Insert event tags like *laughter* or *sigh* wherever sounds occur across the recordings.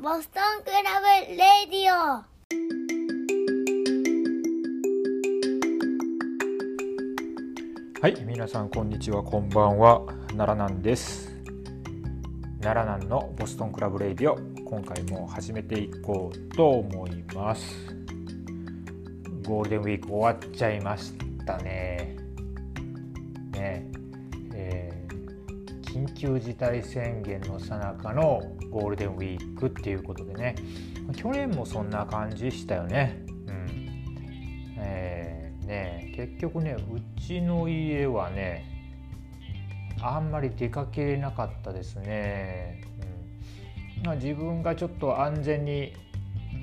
Boston Crab Radio はい、皆さんこんにちは、こんばんは。奈良南です。奈良南の Boston Crab Radio、今回も始めていこうと思います。ゴールデンウィーク終わっちゃいましたね。ねえー緊急事態宣言の最中のゴールデンウィークっていうことでね、去年もそんな感じしたよね。うん。えーね結局ねうちの家はねあんまり出かけれなかったですね、うん。まあ、自分がちょっと安全に、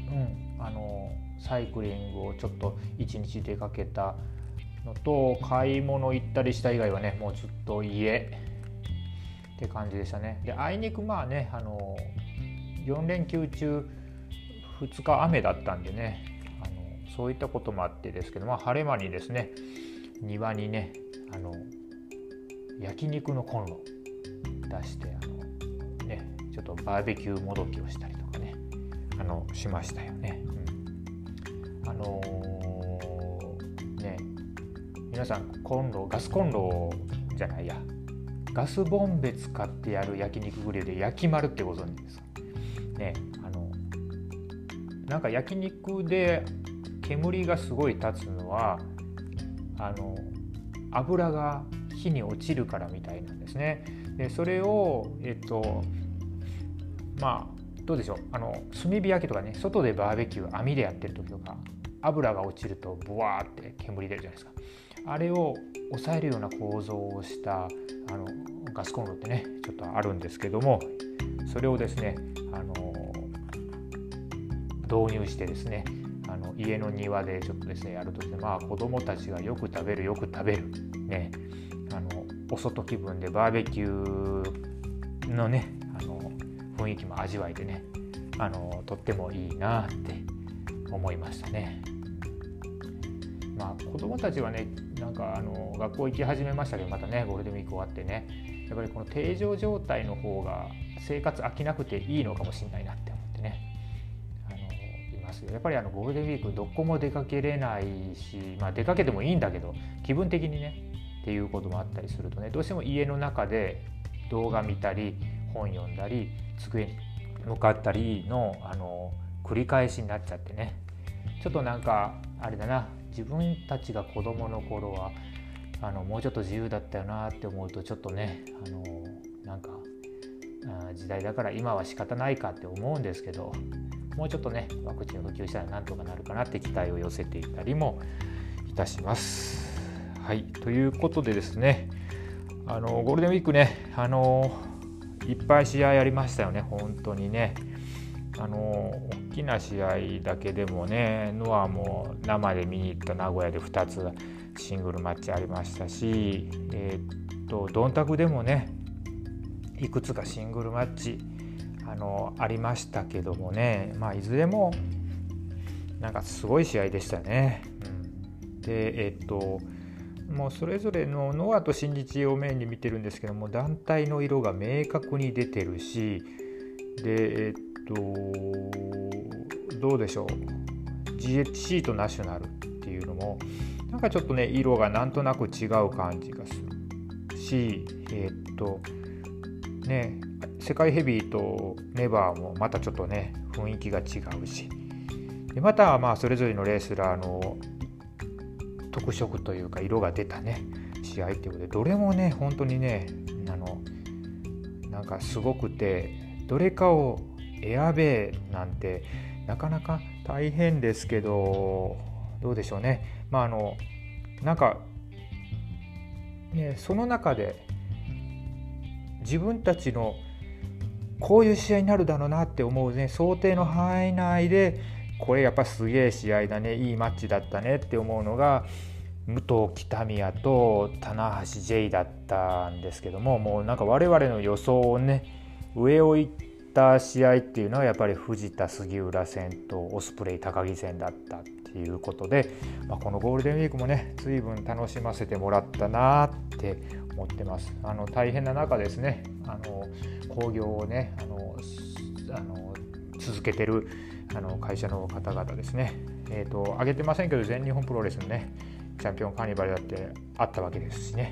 うん、あのサイクリングをちょっと一日出かけたのと買い物行ったりした以外はねもうずっと家。って感じでしたね。であいにくまあねあの4連休中2日雨だったんでねあのそういったこともあってですけど、まあ、晴れ間にですね庭にねあの焼肉のコンロ出してあの、ね、ちょっとバーベキューもどきをしたりとかねあのしましたよね。うん、あのーね皆さんコンロガスコンロじゃないや。ガスボンベ使ってやる焼肉グリルで焼き丸ってご存知ですか？ねあのなんか焼肉で煙がすごい立つのはあの油が火に落ちるからみたいなんですね。でそれをえっとまあどうでしょう？あの炭火焼きとかね外でバーベキュー網でやってる時とか油が落ちるとブワーって煙出るじゃないですか。あれを抑えるような構造をしたあのガスコンロってねちょっとあるんですけどもそれをですねあの導入してですねあの家の庭でちょっとですねやるとですねまあ子供たちがよく食べるよく食べるねあのお外気分でバーベキューのねあの雰囲気も味わえてねあのとってもいいなって思いましたね。まあ子供たちはねなんかあの学校行き始めましたけどまたねゴールデンウィーク終わってね。やっぱりこの定常状態の方が生活飽きなくていいのかもしれないなって思ってね。あのいますよやっぱりあのゴールデンウィークどこも出かけれないし、まあ、出かけてもいいんだけど気分的にねっていうこともあったりするとねどうしても家の中で動画見たり本読んだり机に向かったりのあの繰り返しになっちゃってね。ちょっとなんかあれだな自分たちが子どもの頃はあのもうちょっと自由だったよなって思うとちょっとねあのなんかあ時代だから今は仕方ないかって思うんですけどもうちょっとねワクチン普及したらなんとかなるかなって期待を寄せていたりもいたします。はいということでですねあのゴールデンウィークねあのいっぱい試合ありましたよね本当にね。あの大きな試合だけでもねノアも生で見に行った名古屋で2つシングルマッチありましたし、えーっとドンタクでもねいくつかシングルマッチあのありましたけどもね、まあ、いずれもなんかすごい試合でしたね。うん、でえーっともうそれぞれのノアと新日をメインに見てるんですけども団体の色が明確に出てるしでえーっとどうでしょう。GHC とナショナルっていうのもなんかちょっとね色がなんとなく違う感じがするしえーっとね世界ヘビーとネバーもまたちょっとね雰囲気が違うし。でまたまあそれぞれのレースラーの特色というか色が出たね試合っていうことでどれもね本当にねあのなんかすごくてどれかを選べなんてなかなか大変ですけどどうでしょうね。まああのなんかねその中で自分たちのこういう試合になるだろうなって思うね。想定の範囲内でこれやっぱすげえ試合だね。いいマッチだったねって思うのが武藤北宮と棚橋 J だったんですけどももうなんか我々の予想をね上を行った試合っていうのはやっぱり藤田杉浦戦とオスプレイ高木戦だったっていうことで、まあ、このゴールデンウィークもね随分楽しませてもらったなって思ってます。あの大変な中ですねあの興行をねあのあの続けてるあの会社の方々ですね、えーと、上げてませんけど全日本プロレスのねチャンピオンカーニバルだってあったわけですしね、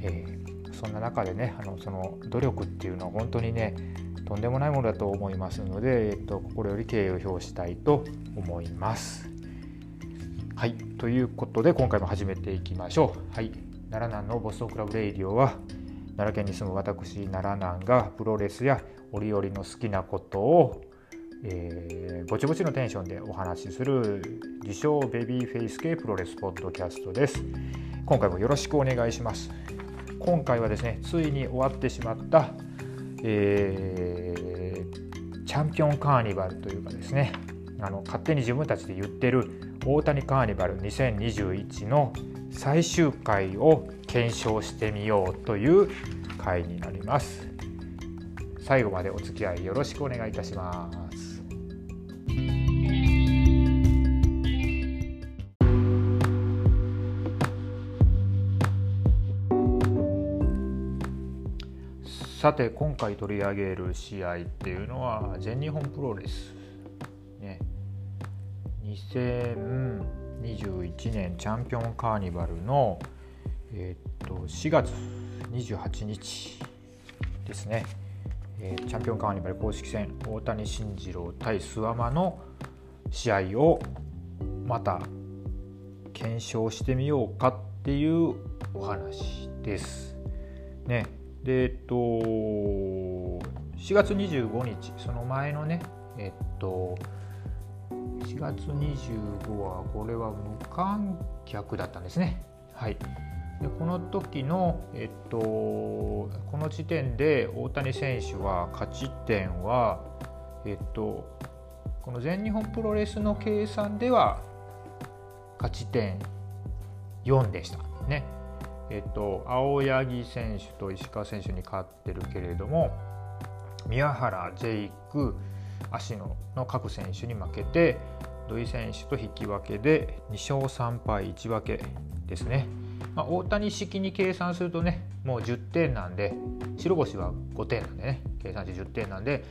えー、そんな中でねあのその努力っていうのは本当にねとんでもないものだと思いますので、えーと、心より敬意を表したいと思います。はいということで今回も始めていきましょう。はい奈良南の Boston Crab Radio は奈良県に住む私奈良南がプロレスや折々の好きなことをえー、ぼちぼちのテンションでお話しする自称ベビーフェイス系プロレスポッドキャストです今回もよろしくお願いします今回はですねついに終わってしまった、えー、チャンピオンカーニバルというかですねあの勝手に自分たちで言ってる大谷カーニバル2021の最終回を検証してみようという回になります。最後までお付き合いよろしくお願いいたします。さて今回取り上げる試合っていうのは全日本プロレス、ね、2021年チャンピオンカーニバルの、えー、っと4月28日ですね、えー、チャンピオンカーニバル公式戦大谷慎次郎対諏訪間の試合をまた検証してみようかっていうお話です。ね。でえっと4月25日その前のねえっと4月25はこれは無観客だったんですね。はい。でこの時のえっとこの時点で大谷選手は勝ち点はえっとこの全日本プロレスの計算では勝ち点4でしたね。えっと、青柳選手と石川選手に勝ってるけれども宮原、ジェイク、芦野の各選手に負けて土井選手と引き分けで2勝3敗1分けですね。まあ、大谷式に計算するとねもう10点なんで白星は5点なんでね計算値10点なんで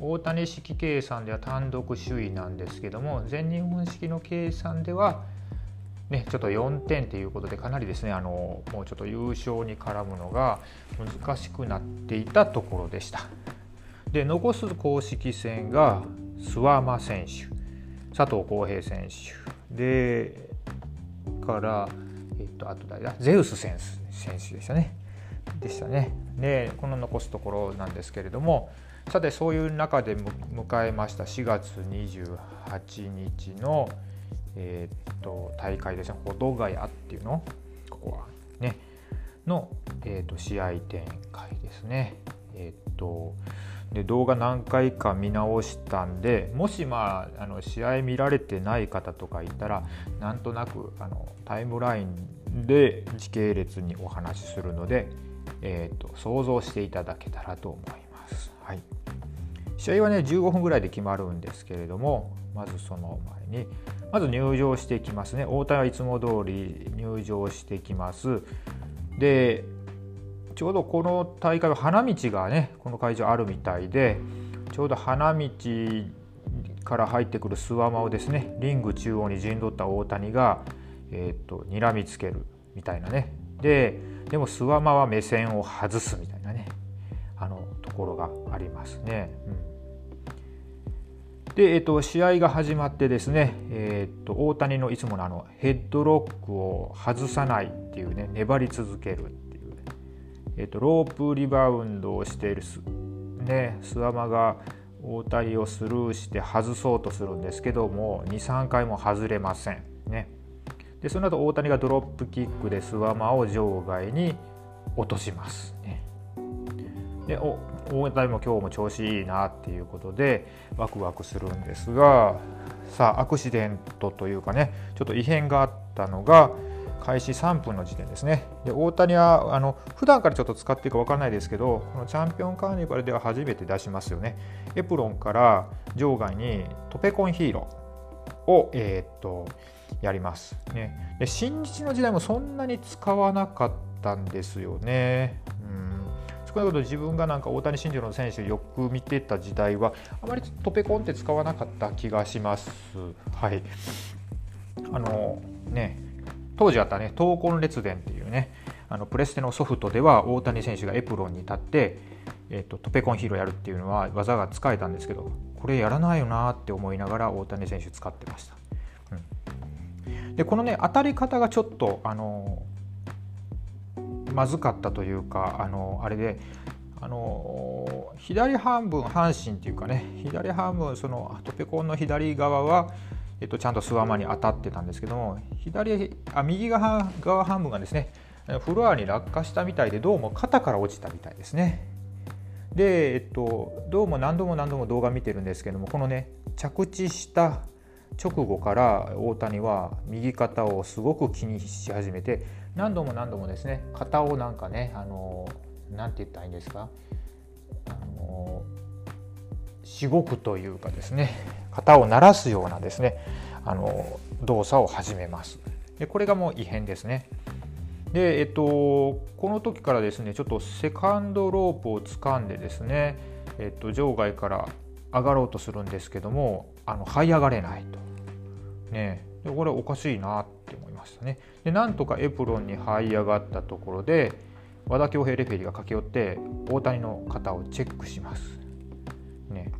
大谷式計算では単独首位なんですけども全日本式の計算ではね、ちょっと4点ということでかなりですねあのもうちょっと優勝に絡むのが難しくなっていたところでした。で残す公式戦が諏訪間選手佐藤浩平選手でから、えっと、あと誰だ？ゼウス選手でしたね。でしたね。でこの残すところなんですけれどもさてそういう中で迎えました4月28日のえー、っと大会ですね。保土ヶ谷っていうの？ここは。ね。の、えー、っと試合展開ですね。えー、っとで動画何回か見直したんでもしまああの試合見られてない方とかいたらなんとなくあのタイムラインで時系列にお話しするので、えーと、と想像していただけたらと思います。はい、試合はね15分ぐらいで決まるんですけれどもまずその前にまず入場してきますね。大谷はいつも通り入場してきます。でちょうどこの大会は花道がねこの会場あるみたいでちょうど花道から入ってくる諏訪間をですねリング中央に陣取った大谷が、えーと、睨みつけるみたいなね。ででも諏訪間は目線を外すみたいなねあのところがありますね。うん。で、えっと、試合が始まってですね、えっと、大谷のいつものあのヘッドロックを外さないっていうね粘り続けるっていう、えっと、ロープリバウンドをしているす、ね、スワマが大谷をスルーして外そうとするんですけども23回も外れません。ね、でその後大谷がドロップキックでスワマを場外に落とします。ね、でお大谷も今日も調子いいなっていうことでワクワクするんですがさあアクシデントというかねちょっと異変があったのが開始3分の時点ですね。で大谷はあの普段からちょっと使っていくか分からないですけどこのチャンピオンカーニバルでは初めて出しますよね。エプロンから場外にトペコンヒーローを、えー、っとやります、ね、で新日の時代もそんなに使わなかったんですよね、うん。少くのこと自分がなんか大谷慎次郎の選手よく見てた時代はあまりトペコンって使わなかった気がします。はいあのね当時あったね闘魂列伝っていうねあのプレステのソフトでは大谷選手がエプロンに立って、えーと、トペコンヒーローやるっていうのは技が使えたんですけどこれやらないよなって思いながら大谷選手使ってました。うん、でこのね当たり方がちょっとあのまずかったというかあのあれであの左半分半身っていうかね左半分そのトペコンの左側は、えっと、ちゃんとスワマに当たってたんですけども左あ右側側半分がですねフロアに落下したみたいでどうも肩から落ちたみたいですね。で、えっと、どうも何度も何度も動画見てるんですけどもこのね着地した直後から大谷は右肩をすごく気にし始めて何度も何度もですね肩をなんかねあのなんて言ったらいいんですか？あのしごくというかですね肩を鳴らすようなですねあの動作を始めます。でこれがもう異変ですね。で、えっと、この時からですねちょっとセカンドロープを掴んでですね、えっと、場外から上がろうとするんですけどもあの這い上がれないと。ね、でこれおかしいなって思いましたね。でなんとかエプロンに這い上がったところで和田恭平レフェリーが駆け寄って大谷の肩をチェックします。ね、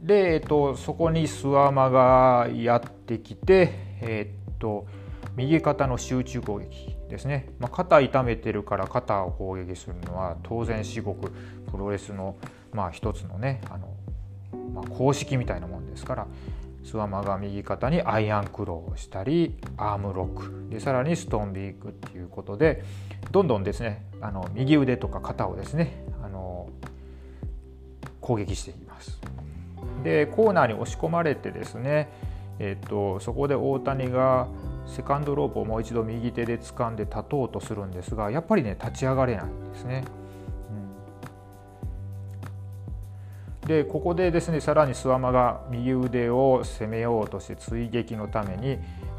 で、えっと、そこに諏訪間がやってきて、えっと右肩の集中攻撃ですね、まあ、肩痛めてるから肩を攻撃するのは当然至極プロレスのまあ一つのねあの、まあ、公式みたいなもんですからスワマが右肩にアイアンクローをしたりアームロックでさらにストーンビークっていうことでどんどんですねあの右腕とか肩をですねあの攻撃していきます。でコーナーに押し込まれてですね、えーとそこで大谷がセカンドロープをもう一度右手で掴んで立とうとするんですがやっぱりね立ち上がれないんですね。でここでですねさらに諏訪間が右腕を攻めようとして追撃のために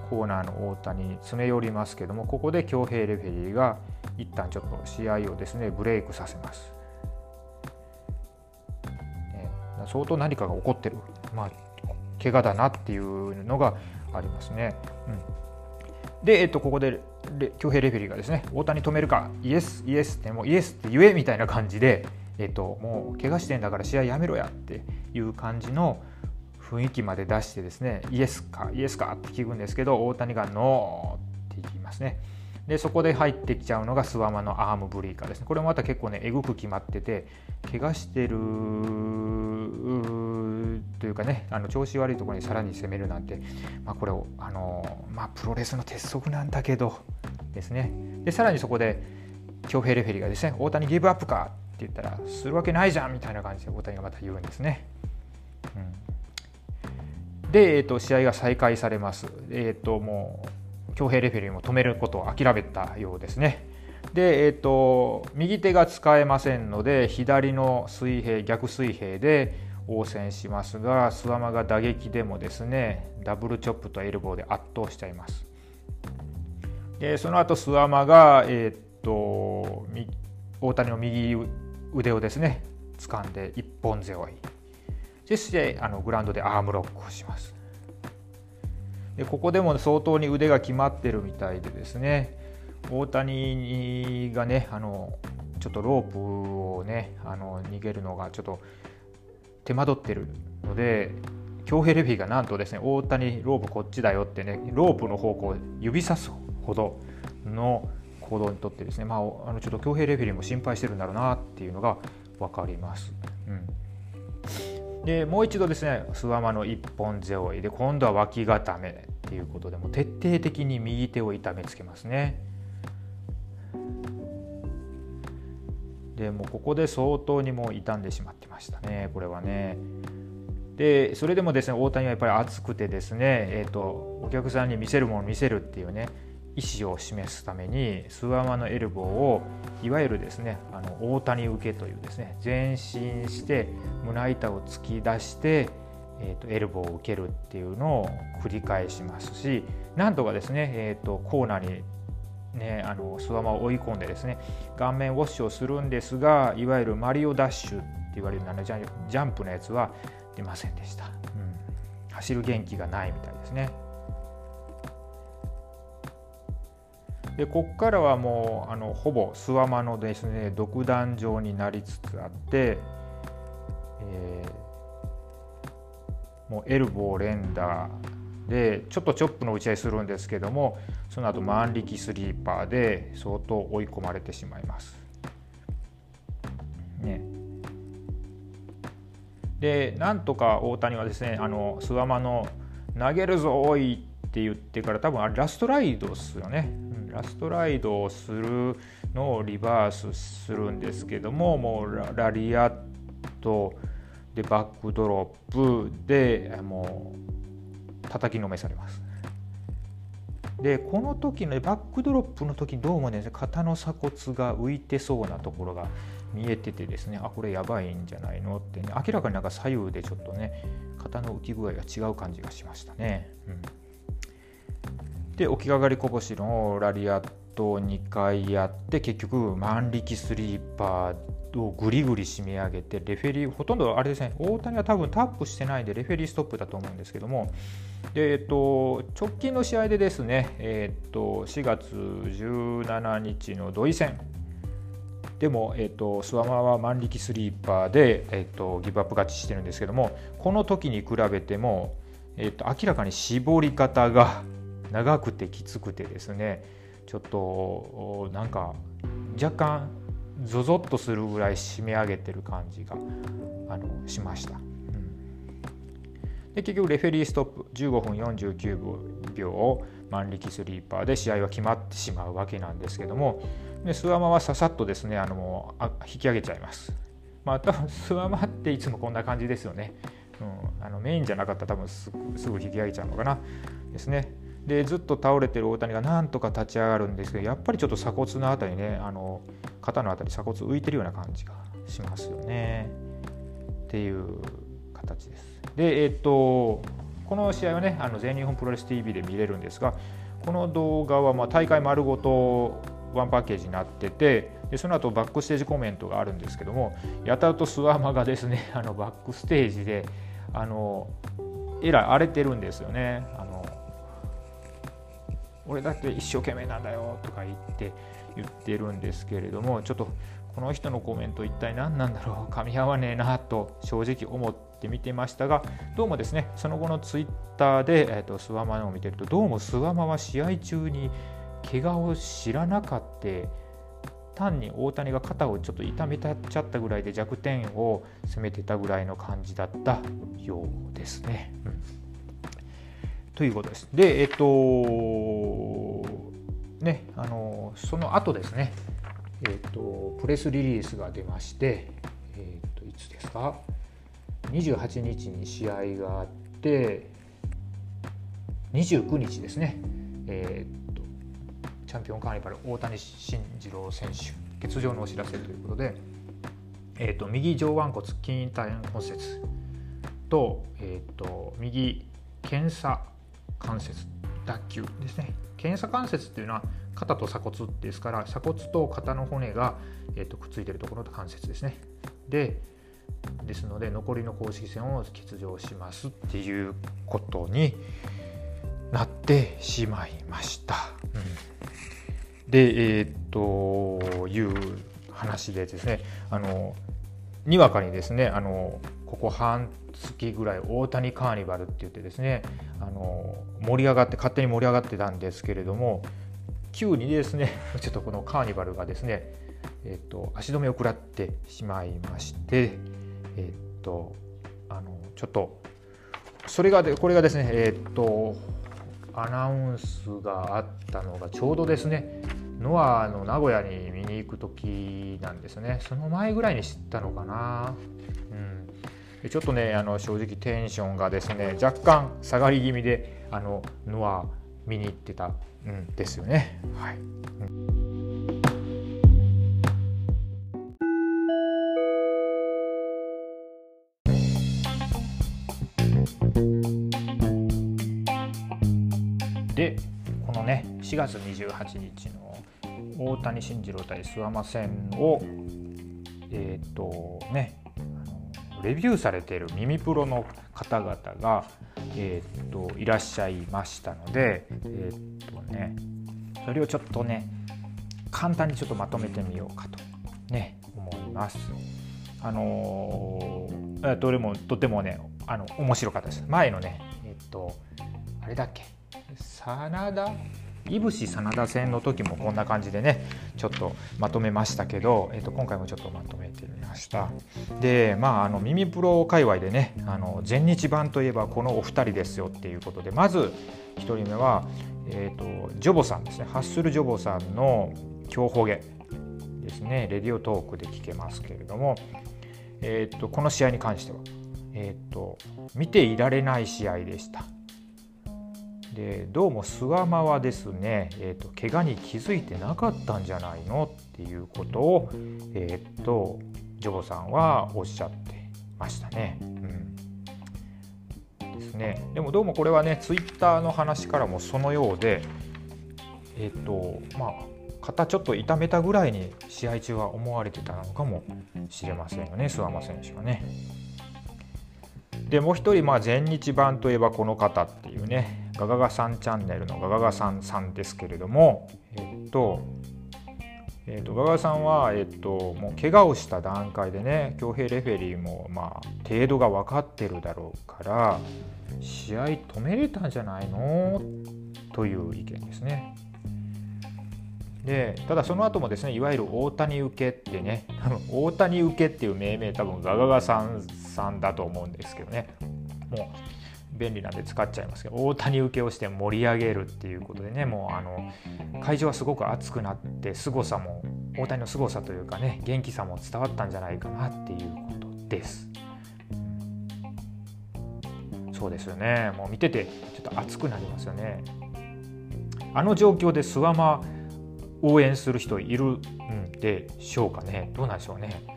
コーナーの大谷に詰め寄りますけどもここで強兵レフェリーが一旦ちょっと試合をですねブレイクさせます。ね、相当何かが起こってる、まあ、怪我だなっていうのがありますね。うんで、えっと、ここで強兵レフェリーがですね大谷止めるかイエスイエスってもうイエスって言えみたいな感じで、えっと、もう怪我してんだから試合やめろやっていう感じの雰囲気まで出してですねイエスかイエスかって聞くんですけど大谷がノーって言いますね。でそこで入ってきちゃうのがスワマのアームブリーカーですねこれもまた結構ねえぐく決まってて怪我してるというかねあの調子悪いところにさらに攻めるなんて、まあ、これをあの、まあ、プロレスの鉄則なんだけどですねでさらにそこで強兵レフェリーがですね大谷ギブアップか言ったらするわけないじゃんみたいな感じで大谷がまた言うんですね。うん、で、えーと、試合が再開されます。えーともう強兵レフェリーも止めることを諦めたようですね。で、えーと、右手が使えませんので左の水平逆水平で応戦しますが諏訪間が打撃でもですねダブルチョップとエルボーで圧倒しちゃいます。でその後諏訪間が、えーと、大谷の右腕をですね掴んで一本背負いそしてあのグラウンドでアームロックをします。でここでも相当に腕が決まってるみたいでですね大谷がねあのちょっとロープをねあの逃げるのがちょっと手間取ってるので強兵レフィーがなんとですね大谷ロープこっちだよってねロープの方向を指さすほどの行動にとってですねまああのちょっと強兵レフェリーも心配してるんだろうなっていうのが分かります。うんでもう一度ですね諏訪間の一本背負いで今度は脇固めっていうことでも徹底的に右手を痛めつけますね。でもここで相当にもう傷んでしまってましたねこれはね。でそれでもですね大谷はやっぱり熱くてですね、えーと、お客さんに見せるもの見せるっていうね意思を示すためにスワマのエルボーをいわゆるですねあの大谷受けというですね前進して胸板を突き出して、えーと、エルボーを受けるっていうのを繰り返しますしなんとかですね、えーと、コーナーにね、あのスワマを追い込んでですね顔面ウォッシュをするんですがいわゆるマリオダッシュって言われるあのジャンプのやつは出ませんでした、うん、走る元気がないみたいですね。でここからはもうあのほぼスワマのですね独壇場になりつつあって、えー、もうエルボー連打でちょっとチョップの打ち合いするんですけどもその後万力スリーパーで相当追い込まれてしまいます。ね、でなんとか大谷はですねあのスワマの投げるぞおいって言ってから多分あれラストライドっすよね、ラストライドをするのをリバースするんですけどももうラリアットでバックドロップでもう叩きのめされます。でこの時のバックドロップの時どうもね肩の鎖骨が浮いてそうなところが見えててですねあこれやばいんじゃないの？ってね明らかになんか左右でちょっとね肩の浮き具合が違う感じがしましたね。うん、で起き上がりこぼしのラリアットを2回やって結局万力スリーパーをぐりぐり締め上げてレフェリーほとんどあれですね大谷は多分タップしてないでレフェリーストップだと思うんですけども。で、えっと、直近の試合でですね、えっと、4月17日の土井戦。でも、えっと、スワマは万力スリーパーで、えっと、ギブアップ勝ちしてるんですけどもこの時に比べても、えっと、明らかに絞り方が長くてきつくてですねちょっとなんか若干ゾゾッとするぐらい締め上げてる感じがあのしました。で結局レフェリーストップ15分49秒を万力スリーパーで試合は決まってしまうわけなんですけどもでスワマはささっとですねあのもうあ引き上げちゃいます。まあ多分スワマっていつもこんな感じですよね。うん、あのメインじゃなかったら多分すぐ引き上げちゃうのかなですね。でずっと倒れてる大谷がなんとか立ち上がるんですけどやっぱりちょっと鎖骨の辺りねあの肩の辺り鎖骨浮いてるような感じがしますよねっていう形です。でえっ、とこの試合はねあの全日本プロレス TV で見れるんですがこの動画はま大会丸ごとワンパッケージになっててでその後バックステージコメントがあるんですけどもやたらとスワマがですねあのバックステージであのえらい荒れてるんですよね。俺だって一生懸命なんだよとか言って言ってるんですけれどもちょっとこの人のコメント一体何なんだろう噛み合わねえなと正直思って見てましたがどうもですねその後のツイッターで、えーと、スワマを見てるとどうもスワマは試合中に怪我を知らなかった単に大谷が肩をちょっと痛めたちゃったぐらいで弱点を攻めてたぐらいの感じだったようですね。うん、ということです。で、えっと、ね、あのその後ですね、えっと、プレスリリースが出まして、えっと、いつですか？28日に試合があって29日ですね、え、っとチャンピオンカーニバル大谷慎次郎選手欠場のお知らせということで、え、っと右上腕骨筋体骨折と,、え、っと右検査関節脱臼ですね。検査関節っていうのは肩と鎖骨ですから鎖骨と肩の骨が、えー、とくっついてるところと関節ですね。でですので残りの公式戦を欠場しますっていうことになってしまいました。うん、でえー、という話でですねあのにわかにですねあのここ半月ぐらい大谷カーニバルって言ってですねあの盛り上がって勝手に盛り上がってたんですけれども急にですね *laughs* ちょっとこのカーニバルがですね、えーと、足止めを食らってしまいましてえっ、とあのちょっとそれがでこれがですねえっ、とアナウンスがあったのがちょうどですねノアの名古屋に見に行く時なんですね。その前ぐらいに知ったのかな、うん、ちょっとねあの正直テンションがですね若干下がり気味であのノア見に行ってたんですよね。はい、でこのね4月28日の大谷慎次郎対諏訪間戦をえっ、とねレビューされている耳プロの方々が、えーと、といらっしゃいましたので、えっ、とね、それをちょっとね簡単にちょっとまとめてみようかとね思います。あのー、どれもとてもねあの面白かったです。前のねえっ、とあれだっけ？真田いぶし真田戦の時もこんな感じでねちょっとまとめましたけど、えー、と今回もちょっとまとめてみました。でまああの耳プロ界隈でねあの全日版といえばこのお二人ですよっていうことでまず1人目は、えーと、ジョボさんですね。ハッスルジョボさんの強ほげですね。レディオトークで聞けますけれども、えーと、この試合に関しては、えーと見ていられない試合でした。でどうも諏訪間はですね、えーと、怪我に気づいてなかったんじゃないのっていうことを、えーと、ジョボさんはおっしゃってましたね。うん、ですねでもどうもこれはねツイッターの話からもそのようでえっ、ー、とまあ肩ちょっと痛めたぐらいに試合中は思われてたのかもしれませんよね諏訪間選手はね。でもう一人、まあ、全日版といえばこの方っていうねガガガさんチャンネルのガガガさんさんですけれども、えっと、えっと、ガガさんは、えっと、もう怪我をした段階でね、強兵レフェリーも、まあ、程度が分かってるだろうから、試合止めれたんじゃないの？という意見ですね。でただその後もですねいわゆる大谷受けってね多分大谷受けっていう命名多分ガガガさんさんだと思うんですけどねもう便利なんで使っちゃいますけど大谷受けをして盛り上げるっていうことでねもうあの会場はすごく熱くなって凄さも大谷の凄さというかね元気さも伝わったんじゃないかなっていうことです。そうですよねもう見ててちょっと熱くなりますよね。あの状況で諏訪間応援する人いるんでしょうかねどうなんでしょうね。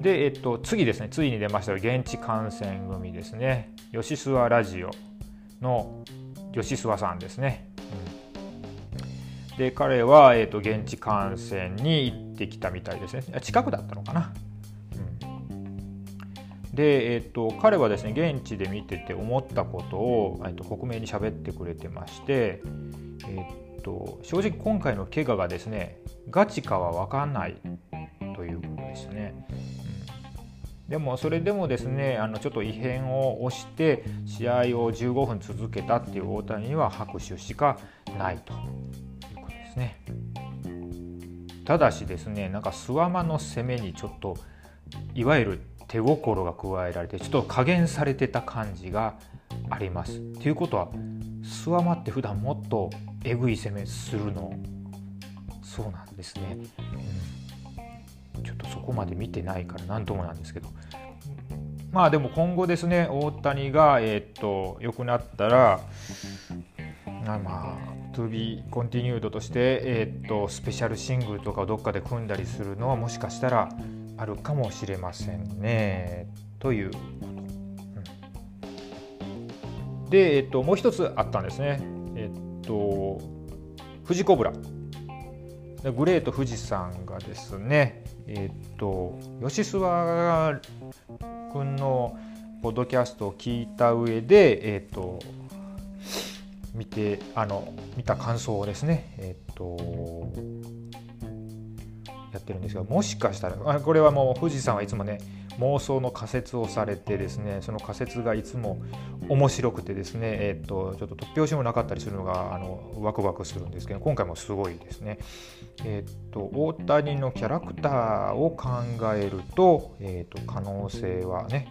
で、えっと、次ですね、ついに出ました現地観戦組ですね。吉諏訪ラジオの吉諏訪さんですね。うん、で、彼は、えっと、現地観戦に行ってきたみたいですね。近くだったのかな。うん、で、えっと、彼はですね、現地で見てて思ったことを、えっと、克明に喋ってくれてまして、えっと、正直今回の怪我がですね、ガチかは分かんないということですね。でもそれでもですねあのちょっと異変を押して試合を15分続けたっていう大谷には拍手しかないということですね。ただしですねなんか諏訪間の攻めにちょっといわゆる手心が加えられてちょっと加減されてた感じがあります。ということは諏訪間って普段もっとえぐい攻めするの？そうなんですね。うんちょっとそこまで見てないから何ともなんですけどまあでも今後ですね大谷がえっと良くなったらまあ To be continued としてえっとスペシャルシングルとかをどっかで組んだりするのはもしかしたらあるかもしれませんねということ。で、えっと、もう一つあったんですね。えっと、富士コブラ。グレート富士山がですね、えっと吉諏訪君のポッドキャストを聞いた上で、えっと見てあの見た感想をですね、えっとやってるんですがもしかしたらあこれはもう富士山はいつもね妄想の仮説をされてですねその仮説がいつも面白くてですね、えー、っとちょっと突拍子もなかったりするのがあのワクワクするんですけど今回もすごいですね。えー、っと大谷のキャラクターを考えると,、えー、っと可能性はね、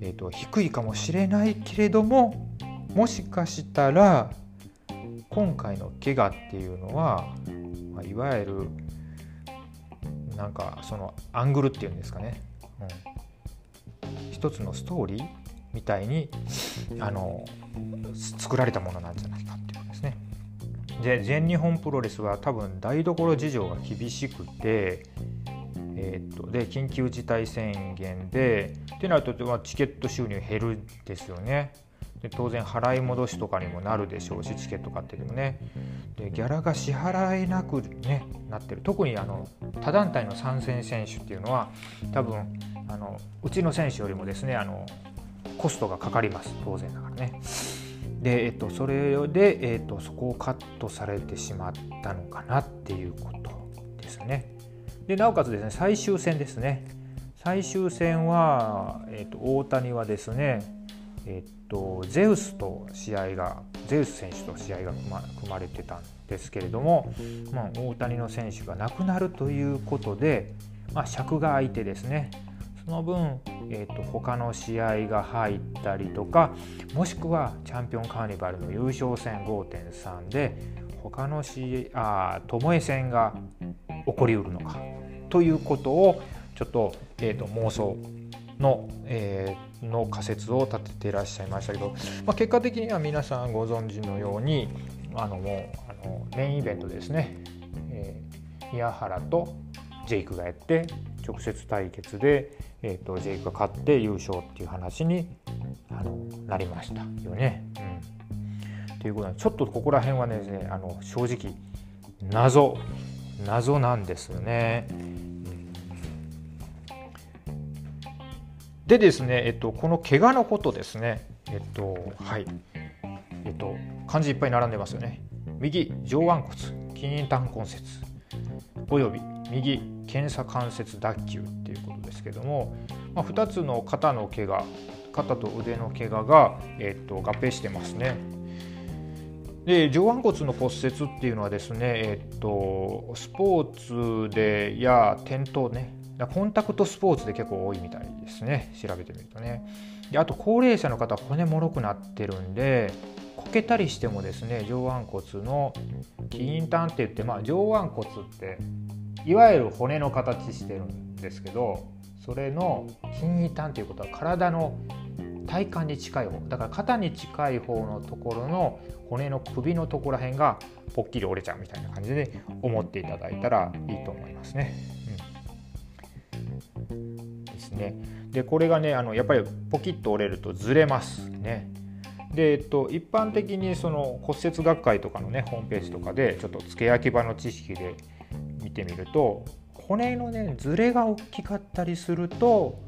え、っと低いかもしれないけれどももしかしたら今回の怪我っていうのは、まあ、いわゆるなんかそのアングルっていうんですかね、うん、一つのストーリーみたいに *laughs* あの作られたものなんじゃないかっていうことですね。で全日本プロレスは多分台所事情が厳しくて、えー、っとで緊急事態宣言でってなるとチケット収入減るんですよね。で当然払い戻しとかにもなるでしょうしチケット買っててもねでギャラが支払えなく、ね、なってる特にあの他団体の参戦選手っていうのは多分あのうちの選手よりもですねあのコストがかかります当然だからね。で、えっと、それで、えっと、そこをカットされてしまったのかなっていうことですね。でなおかつですね最終戦ですね最終戦は、えっと、大谷はですねえっと、ゼウスと試合がゼウス選手と試合が組ま組まれてたんですけれども、まあ、大谷の選手が亡くなるということで、まあ、尺が空いてですねその分、えーと、他の試合が入ったりとかもしくはチャンピオンカーニバルの優勝戦5.3で他の試合巴戦が起こりうるのかということをちょっと,、えーと妄想の、えー、の仮説を立てていらっしゃいましたけど、まあ、結果的には皆さんご存知のようにあのもうあのメインイベントですね、えー、宮原とジェイクがやって直接対決で、えーと、ジェイクが勝って優勝っていう話にあのなりましたよね。うん、ということでちょっとここら辺はねあの正直謎謎なんですよね。でですね、えっと、この怪我のことですね、えっと、はい、えっと、漢字いっぱい並んでますよね。右上腕骨、筋単根節、および右検査関節脱臼っていうことですけども、まあ、2つの肩の怪我、肩と腕の怪我が、えっと、合併してますね。で上腕骨の骨折っていうのはですね、えっと、スポーツでや転倒ねだコンタクトスポーツで結構多いみたいですね調べてみるとねであと高齢者の方は骨もろくなってるんでこけたりしてもですね上腕骨の筋端って言って、まあ、上腕骨っていわゆる骨の形してるんですけどそれの筋端っていうことは体の体幹に近い方だから肩に近い方のところの骨の首のところら辺がぽっきり折れちゃうみたいな感じで思っていただいたらいいと思いますね。ね。でこれがねあのやっぱりポキッと折れるとずれますね。で、えっと、一般的にその骨折学会とかのねホームページとかでちょっと付け焼き場の知識で見てみると骨のねずれが大きかったりすると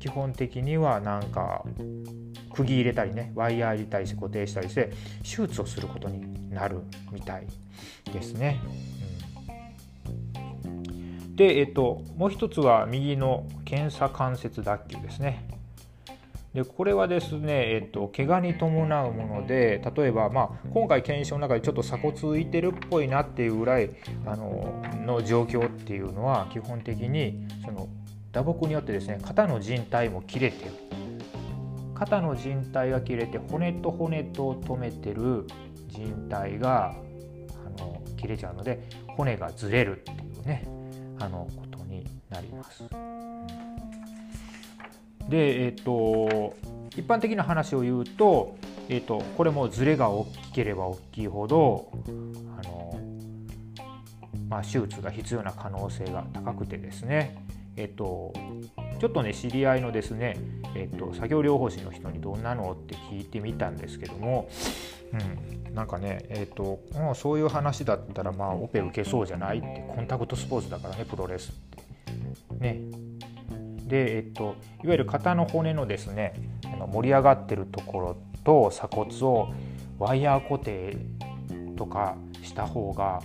基本的にはなんか釘入れたりねワイヤー入れたりして固定したりして手術をすることになるみたいですね。で、えっと、もう一つは右の検査関節脱臼ですね。でこれはですね、えっと、怪我に伴うもので例えば、まあ、今回検証の中でちょっと鎖骨浮いてるっぽいなっていうぐらいあのの状況っていうのは基本的にその打撲によってですね肩の靭帯も切れてる肩の靭帯が切れて骨と骨と止めてる靭帯があの切れちゃうので骨がずれるっていうねあのことになります。で、えっ、ー、と一般的な話を言うと,、えーと、これもズレが大きければ大きいほどあの、まあ、手術が必要な可能性が高くてですね、えっ、ー、とちょっとね知り合いのですね、えっ、と作業療法士の人にどんなのって聞いてみたんですけども、うん、なんかね、えーと、もうそういう話だったら、まあ、オペ受けそうじゃないってコンタクトスポーツだからねプロレスって。ね、で、えっ、と、いわゆる肩の骨のですねあの盛り上がってるところと鎖骨をワイヤー固定とかした方が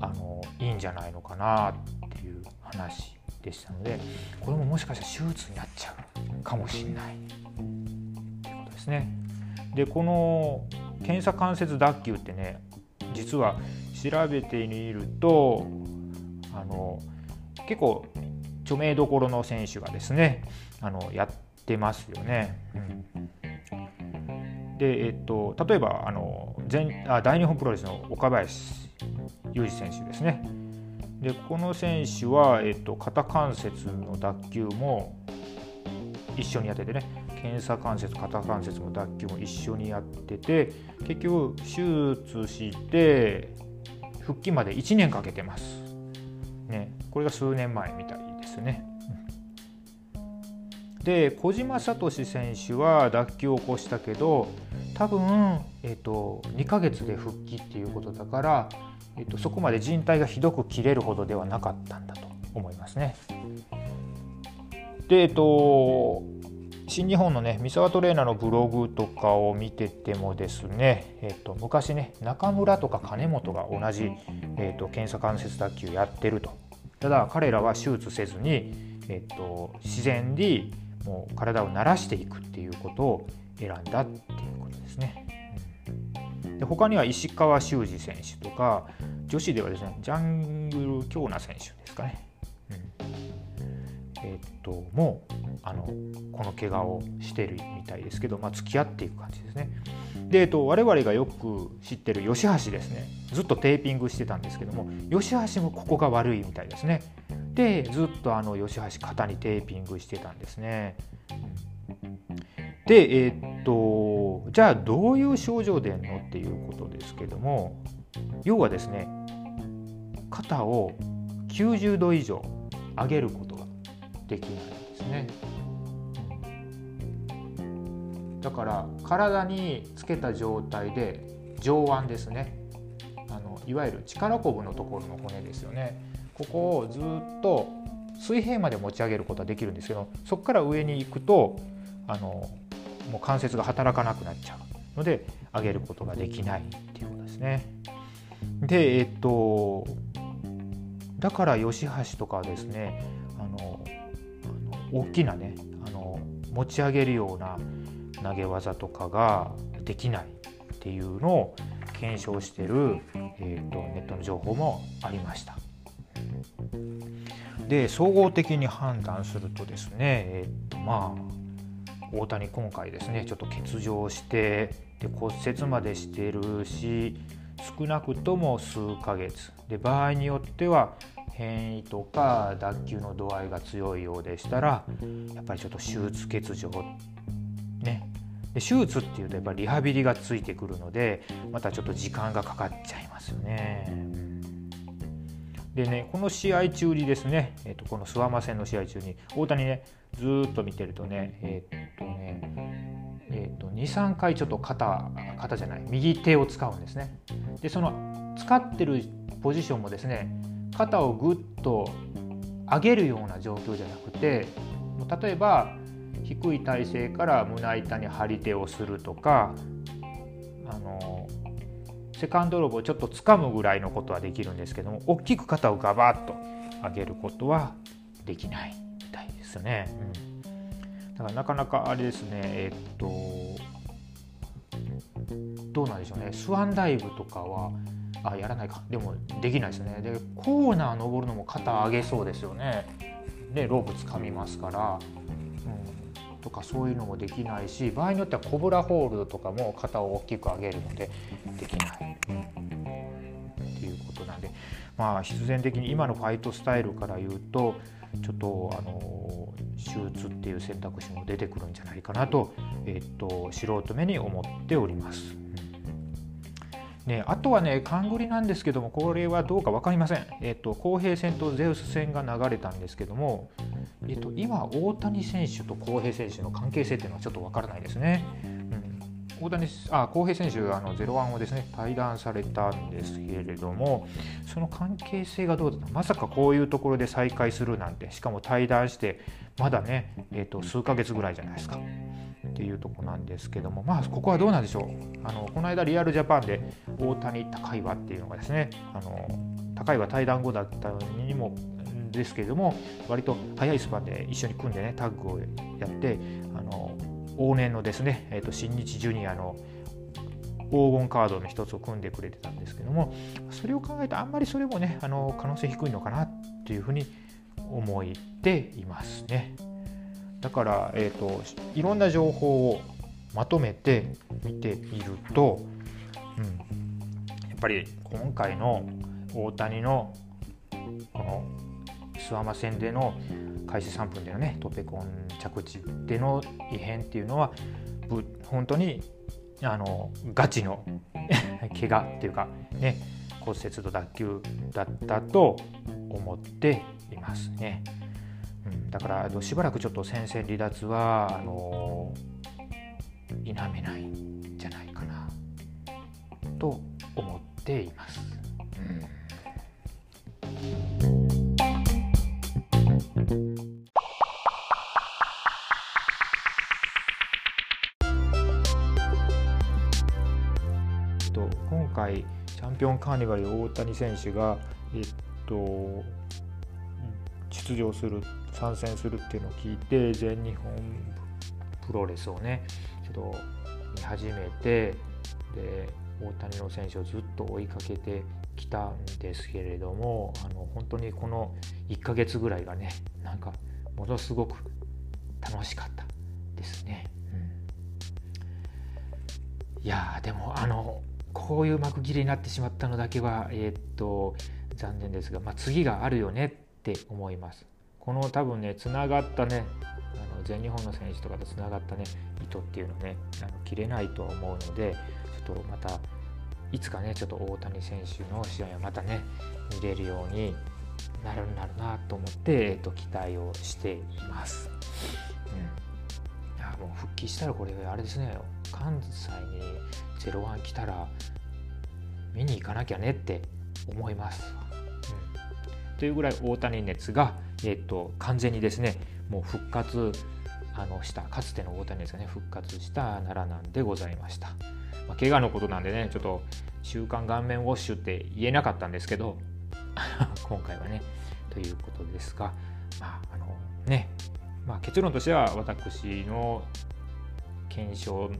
あのいいんじゃないのかなっていう話でしたのでこれももしかしたら手術になっちゃうかもしれないということですね。でこの検査関節脱臼ってね実は調べてみるとあの結構著名どころの選手がですねあのやってますよね。うん、で、えっと、例えばあの全あ大日本プロレスの岡林雄二選手ですね。でこの選手は、えっと、肩関節の脱臼も一緒にやっててね検査関節肩関節も脱臼も一緒にやってて結局手術して復帰まで1年かけてます。ね、これが数年前みたいですね。で小島聡選手は脱臼を起こしたけど多分、えーと、2ヶ月で復帰っていうことだから、えーと、そこまで靭帯がひどく切れるほどではなかったんだと思いますね。でえっ、ー、と新日本のね三沢トレーナーのブログとかを見ててもですね、えーと、昔ね中村とか金本が同じ、えーと、検査関節脱臼やってるとただ彼らは手術せずに、えーと、自然にもう体を慣らしていくっていうことを選んだっていう。で他には石川修司選手とか女子ではですねジャングル京奈選手ですかね。うん、えっ、ともうあのこの怪我をしてるみたいですけど、まあ、付き合っていく感じですね。で、えっと、我々がよく知ってる吉橋ですねずっとテーピングしてたんですけども吉橋もここが悪いみたいですね。でずっとあの吉橋肩にテーピングしてたんですね。でえー、っとじゃあどういう症状でんのっていうことですけども要はですね肩を90度以上上げることができないんですね。だから体につけた状態で上腕ですねあのいわゆる力こぶのところの骨ですよねここをずっと水平まで持ち上げることはできるんですけどそこから上に行くとあのもう関節が働かなくなっちゃうので上げることができないっていうことですね。でえっとだから吉橋とかですねあの大きなねあの持ち上げるような投げ技とかができないっていうのを検証してる、えーと、ネットの情報もありました。で総合的に判断するとですね、えーとまあ、大谷今回ですねちょっと欠場してで骨折までしてるし少なくとも数ヶ月。で場合によっては変異とか脱臼の度合いが強いようでしたらやっぱりちょっと手術欠場。ね。で手術っていうとやっぱりリハビリがついてくるのでまたちょっと時間がかかっちゃいますよね。でねこの試合中にですね、えー、とこの諏訪間戦の試合中に大谷ねずっと見てるとねえー、っとねえー、っと23回ちょっと肩肩じゃない右手を使うんですね。でその使ってるポジションもですね肩をぐっと上げるような状況じゃなくて例えば低い体勢から胸板に張り手をするとかあのセカンドロブをちょっと掴むぐらいのことはできるんですけども大きく肩をガバッと上げることはできないですね。うん、だからなかなかあれですねえっとどうなんでしょうね。スワンダイブとかはあやらないか。でもできないですね。でコーナー登るのも肩上げそうですよね。でロープ掴みますから。とかそういうのもできないし場合によってはコブラホールドとかも肩を大きく上げるのでできない。っていうことなんで。まあ必然的に今のファイトスタイルから言うとちょっとあの手術っていう選択肢も出てくるんじゃないかなと,、えっと素人目に思っております。ね、あとはね、勘繰りなんですけども、これはどうか分かりません。えっと、公平戦とゼウス戦が流れたんですけども、えっと、今、大谷選手と浩平選手の関係性っていうのはちょっとわからないですね。大谷あ浩平選手あの01をですね対談されたんですけれどもその関係性がどうだった？まさかこういうところで再会するなんてしかも対談してまだね、えーと、数ヶ月ぐらいじゃないですか。っていうとこなんですけどもまあここはどうなんでしょう？あのこの間リアルジャパンで大谷高岩っていうのがですねあの高岩対談後だったにもですけれども割と早いスパンで一緒に組んでねタッグをやってあの往年のですね、えーと、新日ジュニアの黄金カードの一つを組んでくれてたんですけどもそれを考えるとあんまりそれもねあの可能性低いのかなっていうふうに思っていますね。だから、えーと、いろんな情報をまとめて見ていると、うん、やっぱり今回の大谷のこの諏訪間線での開始3分でのねトペコン着地での異変っていうのは本当にあのガチの *laughs* 怪我っていうかね骨折と脱臼だったと思っていますね。うん、だからしばらくちょっと戦線離脱はあの否めないんじゃないかなと思っています。うんと今回チャンピオンカーニバル大谷選手が、えっと、出場する参戦するっていうのを聞いて全日本プロレスをねちょっと見始めてで大谷の選手をずっと追いかけてきたんですけれどもあの本当にこの1ヶ月ぐらいがねなんかものすごく楽しかったですね。うん、いやでもあのこういう幕切れになってしまったのだけは、えー、っと残念ですが、まあ、次があるよねって思います。この多分ねつながったねあの全日本の選手とかとつながったね糸っていうのねあの切れないとは思うのでちょっとまたいつかねちょっと大谷選手の試合をまたね見れるようになるなるなと思って、えっと、期待をしています。うん、いやもう復帰したらこれあれですね関西に01来たら見に行かなきゃねって思います。うん、というぐらい大谷熱が、えっと、完全にですねもう復活あのしたかつての大谷ですがね復活した奈良なんでございました。まあ、怪我のことなんでねちょっと週刊顔面ウォッシュって言えなかったんですけど *laughs* 今回はねということですがまああのね、まあ、結論としては私の検証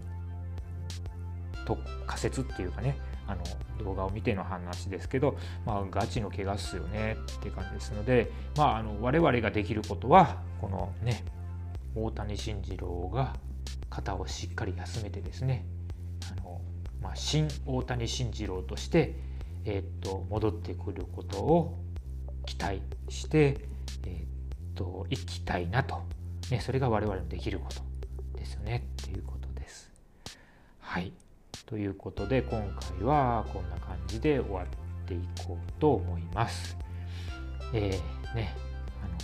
と仮説っていうかねあの動画を見ての話ですけど、まあ、ガチの怪我っすよねって感じですので、まあ、あの我々ができることはこのね大谷慎次郎が肩をしっかり休めてですね、まあ、新大谷慎次郎として、え、っと戻ってくることを期待して、え、っといきたいなと、ね、それが我々のできることですよねっていうことです。はいということで今回はこんな感じで終わっていこうと思います。えー、ねあの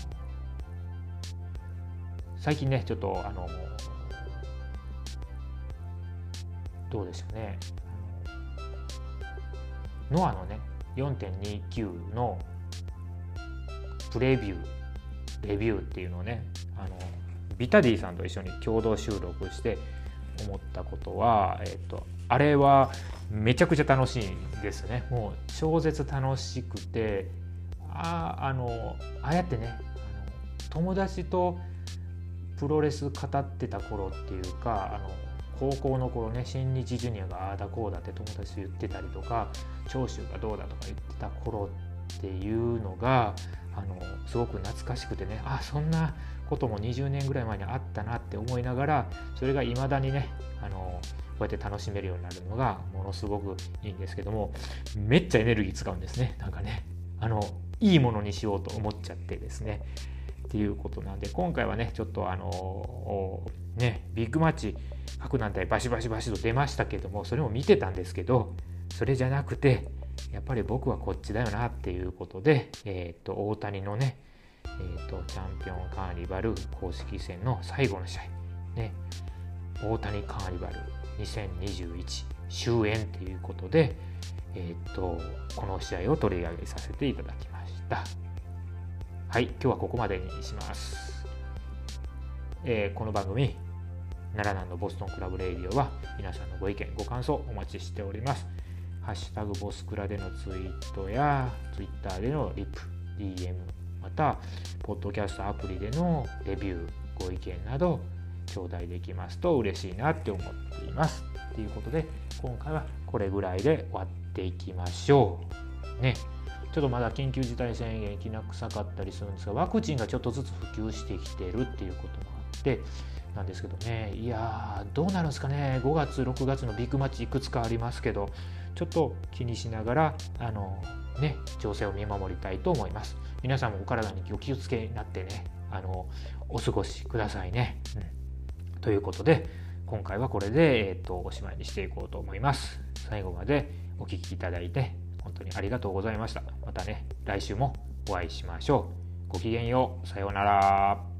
最近ねちょっとあのどうでしょうね。ノアのね4.29のプレビューレビューっていうのをねあのビタディさんと一緒に共同収録して思ったことは、えっと、あれはめちゃくちゃ楽しいですね。もう超絶楽しくてああのああやってねあの友達とプロレス語ってた頃っていうかあの高校の頃ね新日ジュニアがああだこうだって友達と言ってたりとか長州がどうだとか言ってた頃っていうのがあのすごく懐かしくてねあそんなことも20年ぐらい前にあったなって思いながらそれがいまだにねあのこうやって楽しめるようになるのがものすごくいいんですけどもめっちゃエネルギー使うんですねなんかね。あのいいものにしようと思っちゃってですね。っていうことなんで今回はねちょっとあのねビッグマッチ各団体バシバシバシと出ましたけどもそれも見てたんですけどそれじゃなくてやっぱり僕はこっちだよなっていうことで、えーと、大谷のね、えーと、チャンピオンカーニバル公式戦の最後の試合、ね、大谷カーニバル2021終演ということで、えーとこの試合を取り上げさせていただきました。はい、今日はここまでにします。え、この番組、奈良南のボストンクラブレイディオは皆さんのご意見、ご感想お待ちしております。ハッシュタグボスクラでのツイートや、ツイッターでのリプ、DM、また、ポッドキャストアプリでのレビュー、ご意見など、頂戴できますと嬉しいなって思っています。ということで、今回はこれぐらいで終わっていきましょう。ね。ちょっとまだ緊急事態宣言きな臭かったりするんですがワクチンがちょっとずつ普及してきてるっていうこともあってなんですけどねいやどうなるんですかね5月6月のビッグマッチいくつかありますけどちょっと気にしながらあのね情勢を見守りたいと思います皆さんもお体にお気をつけになってねあのお過ごしくださいね、うん、ということで今回はこれで、えーと、とおしまいにしていこうと思います最後までお聴きいただいて本当にありがとうございました。またね、来週もお会いしましょう。ごきげんよう。さようなら。